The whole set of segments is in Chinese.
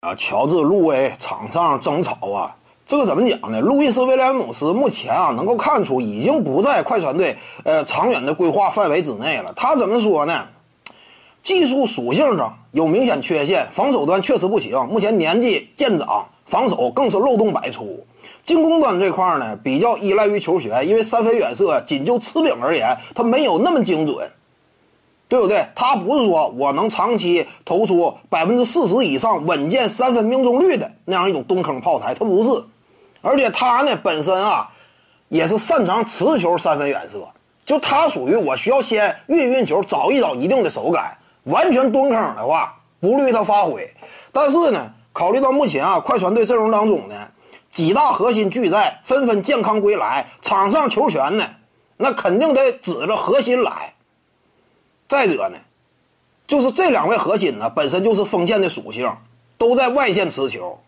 啊，乔治·路威场上争吵啊，这个怎么讲呢？路易斯·威廉姆斯目前啊，能够看出已经不在快船队呃长远的规划范围之内了。他怎么说呢？技术属性上有明显缺陷，防守端确实不行。目前年纪渐长，防守更是漏洞百出。进攻端这块呢，比较依赖于球权，因为三分远射仅就吃饼而言，他没有那么精准。对不对？他不是说我能长期投出百分之四十以上稳健三分命中率的那样一种蹲坑炮台，他不是。而且他呢本身啊，也是擅长持球三分远射，就他属于我需要先运运球，找一找一定的手感。完全蹲坑的话，不利于他发挥。但是呢，考虑到目前啊，快船队阵容当中呢，几大核心俱在，纷纷健康归来，场上球权呢，那肯定得指着核心来。再者呢，就是这两位核心呢，本身就是锋线的属性，都在外线持球。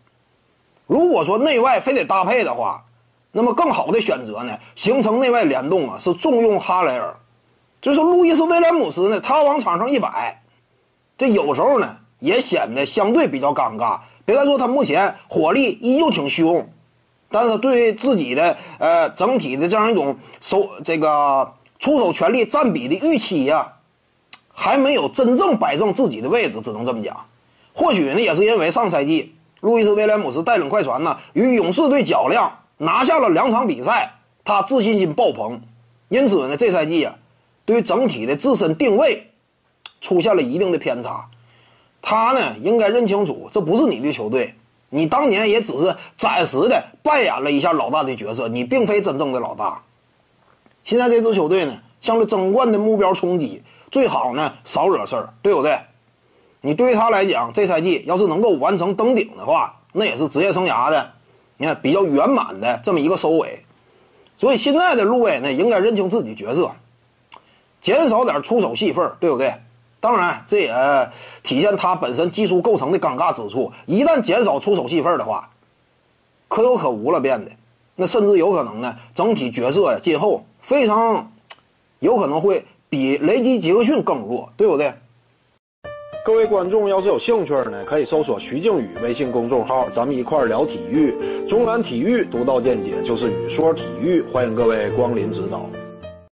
如果说内外非得搭配的话，那么更好的选择呢，形成内外联动啊，是重用哈雷尔。就是路易斯威廉姆斯呢，他往场上一摆，这有时候呢也显得相对比较尴尬。别看说他目前火力依旧挺凶，但是对自己的呃整体的这样一种手这个出手权力占比的预期呀。还没有真正摆正自己的位置，只能这么讲。或许呢，也是因为上赛季路易斯威廉姆斯带领快船呢与勇士队较量，拿下了两场比赛，他自信心爆棚。因此呢，这赛季啊，对于整体的自身定位出现了一定的偏差。他呢，应该认清楚，这不是你的球队。你当年也只是暂时的扮演了一下老大的角色，你并非真正的老大。现在这支球队呢，向着争冠的目标冲击。最好呢，少惹事儿，对不对？你对于他来讲，这赛季要是能够完成登顶的话，那也是职业生涯的，你看比较圆满的这么一个收尾。所以现在的路威呢，应该认清自己角色，减少点出手戏份，对不对？当然，这也体现他本身技术构成的尴尬之处。一旦减少出手戏份的话，可有可无了，变得那甚至有可能呢，整体角色呀，今后非常有可能会。比雷吉杰克逊更弱，对不对？各位观众要是有兴趣呢，可以搜索徐静宇微信公众号，咱们一块聊体育。中南体育独到见解就是语说体育，欢迎各位光临指导。